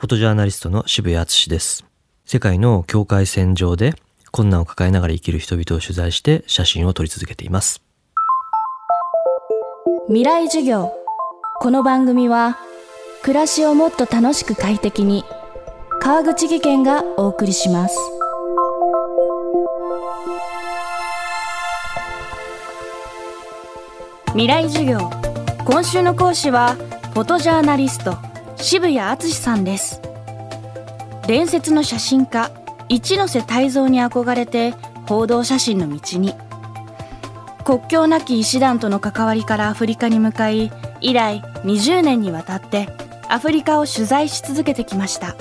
フォトジャーナリストの渋谷敦です。世界の境界線上で困難を抱えながら生きる人々を取材して写真を撮り続けています。未来授業。この番組は暮らしをもっと楽しく快適に川口義賢がお送りします。未来授業。今週の講師はフォトジャーナリスト渋谷敦さんです。伝説の写真家一ノ瀬泰造に憧れて報道写真の道に。国境なき医師団との関わりからアフリカに向かい以来20年にわたってアフリカを取材し続けてきました。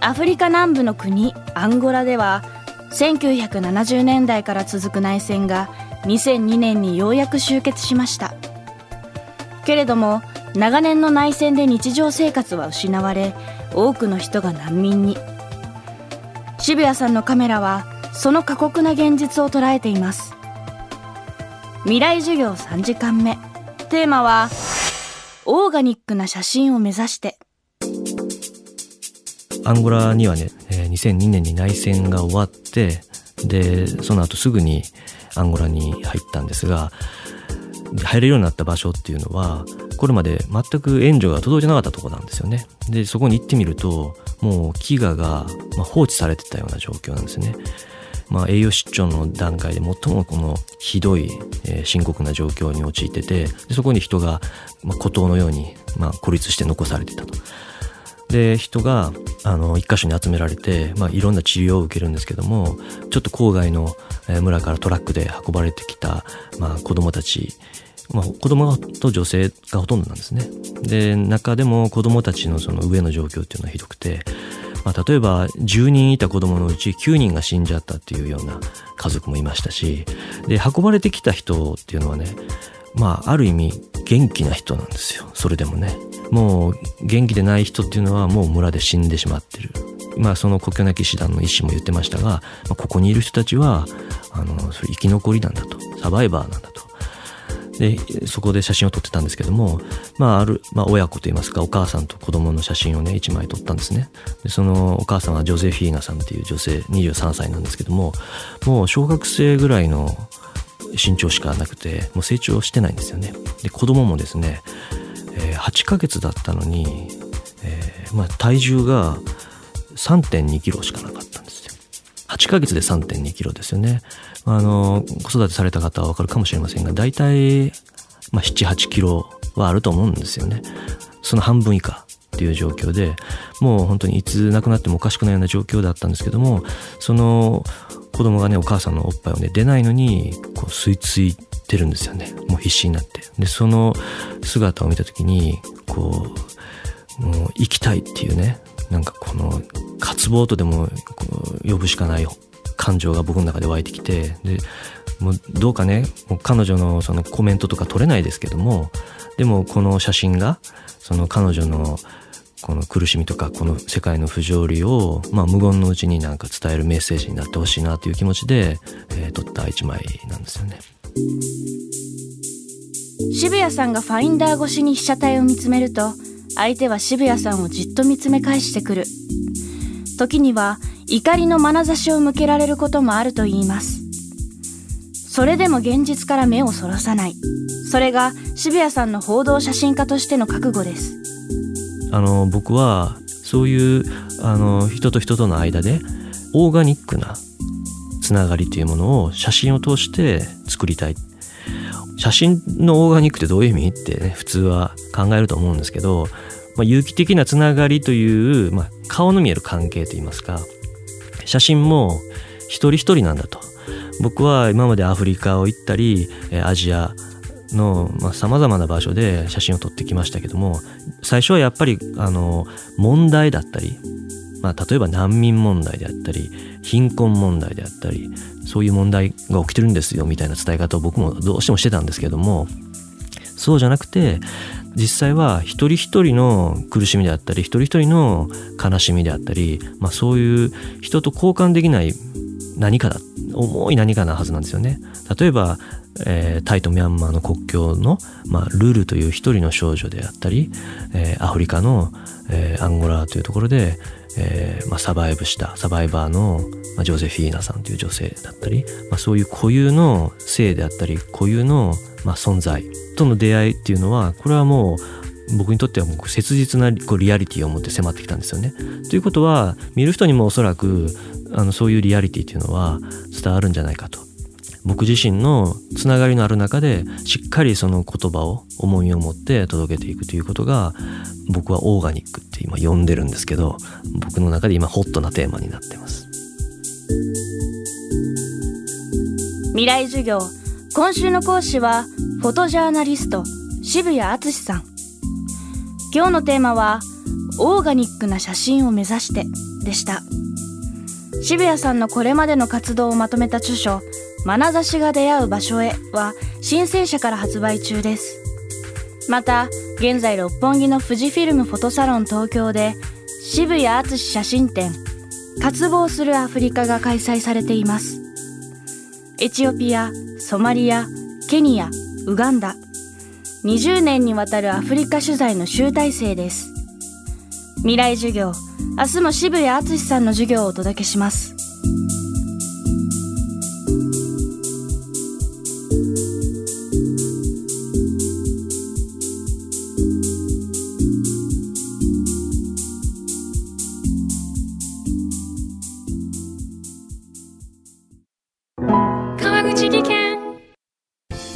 アフリカ南部の国アンゴラでは1970年代から続く内戦が2002年にようやく終結しました。けれども長年の内戦で日常生活は失われ多くの人が難民に。渋谷さんのカメラはその過酷な現実を捉えています。未来授業3時間目。テーマはオーガニックな写真を目指して。アンゴラにはね2002年に内戦が終わってでその後すぐにアンゴラに入ったんですが入れるようになった場所っていうのはこれまで全く援助が届いてなかったとこなんですよねでそこに行ってみるともう飢餓が放置されてたような状況なんですねまあ、栄養失調の段階で最もこのひどい、えー、深刻な状況に陥っててでそこに人が、まあ、孤島のように、まあ、孤立して残されてたと。で人があの一箇所に集められて、まあ、いろんな治療を受けるんですけどもちょっと郊外の村からトラックで運ばれてきた、まあ、子供たちまあ、子供と女性がほとんどなんですね。で中でも子供たちのその上の状況っていうのはひどくて、まあ、例えば10人いた子供のうち9人が死んじゃったっていうような家族もいましたしで運ばれてきた人っていうのはねまあある意味元気な人なんですよ。それでもね。もう元気でない人っていうのはもう村で死んでしまってる。まあその国境なき師団の医師も言ってましたが、まあ、ここにいる人たちはあのそれ生き残りなんだと。サバイバーなんだと。でそこで写真を撮ってたんですけども、まあ、ある、まあ、親子といいますかお母さんと子供の写真をね1枚撮ったんですね。でそのお母さんはジョゼフィーナさんっていう女性23歳なんですけどももう小学生ぐらいの身長しかなくてもう成長してないんですよね。で子供もですね、えー、8ヶ月だったのに、えーまあ、体重が3 2キロしかなかった。8ヶ月で3 2キロですよね。あの子育てされた方は分かるかもしれませんが大体、まあ、78キロはあると思うんですよね。その半分以下っていう状況でもう本当にいつ亡くなってもおかしくないような状況だったんですけどもその子供がねお母さんのおっぱいをね出ないのにこう吸い付いてるんですよね。もう必死になって。でその姿を見た時にこうもう生きたいっていうねなんかこの渇望とでも呼ぶしかない感情が僕の中で湧いてきてでもうどうかねもう彼女のそのコメントとか取れないですけどもでもこの写真がその彼女のこの苦しみとかこの世界の不条理を、まあ、無言のうちになんか伝えるメッセージになってほしいなという気持ちで、えー、撮った一枚なんですよね。渋谷さんがファインダー越しに被写体を見つめると相手は渋谷さんをじっと見つめ返してくる。時には怒りの眼差しを向けられることもあると言います。それでも現実から目をそらさない。それが渋谷さんの報道写真家としての覚悟です。あの僕はそういうあの人と人との間でオーガニックなつながりというものを写真を通して作りたい。写真のオーガニックってどういう意味？って、ね、普通は考えると思うんですけど、まあ、有機的なつながりという、まあ、顔の見える関係といいますか写真も一人一人なんだと。僕は今までアフリカを行ったりアジアのさまざ、まな場所で写真を撮ってきましたけども最初はやっぱりあの問題だったり、まあ、例えば難民問題であったり貧困問題であったりそういう問題が起きてるんですよみたいな伝え方を僕もどうしてもしてたんですけどもそうじゃなくて実際は一人一人の苦しみであったり一人一人の悲しみであったり、まあ、そういう人と交換できない何かだ重い何かなはずなんですよね。例えば、えー、タイとミャンマーの国境の、まあ、ルルという一人の少女であったり、えー、アフリカの、えー、アンゴラというところで、えーまあ、サバイブしたサバイバーの、まあ、ジョゼフィーナさんという女性だったり、まあ、そういう固有の性であったり固有の、ま、存在との出会いっていうのはこれはもう僕にとってはもう切実なこうリアリティを持って迫ってきたんですよね。ということは見る人にもおそらくあのそういうリアリティっていうのは伝わるんじゃないかと僕自身のつながりのある中でしっかりその言葉を重みを持って届けていくということが僕はオーガニックって今呼んでるんですけど僕の中で今ホットなテーマになってます。未来授業。今週の講師はフォトジャーナリスト渋谷敦さん。今日のテーマはオーガニックな写真を目指してでした。渋谷さんのこれまでの活動をまとめた著書眼差しが出会う場所へは新生社から発売中です。また、現在六本木の富士フィルムフォトサロン東京で渋谷敦写真展渇望するアフリカが開催されています。エチオピア、ソマリア、ケニア、ウガンダ、20年にわたるアフリカ取材の集大成です。未来授業、明日も渋谷敦さんの授業をお届けします。川口技研。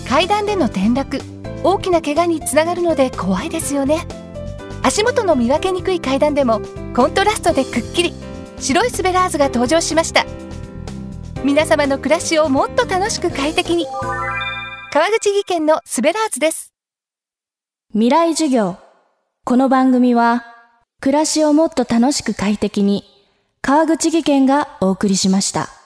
階段での転落。大きな怪我につながるので怖いですよね。足元の見分けにくい階段でもコントラストでくっきり。白いスベラーズが登場しました。皆様の暮らしをもっと楽しく快適に。川口技研のスベラーズです。未来授業この番組は暮らしをもっと楽しく快適に川口技研がお送りしました。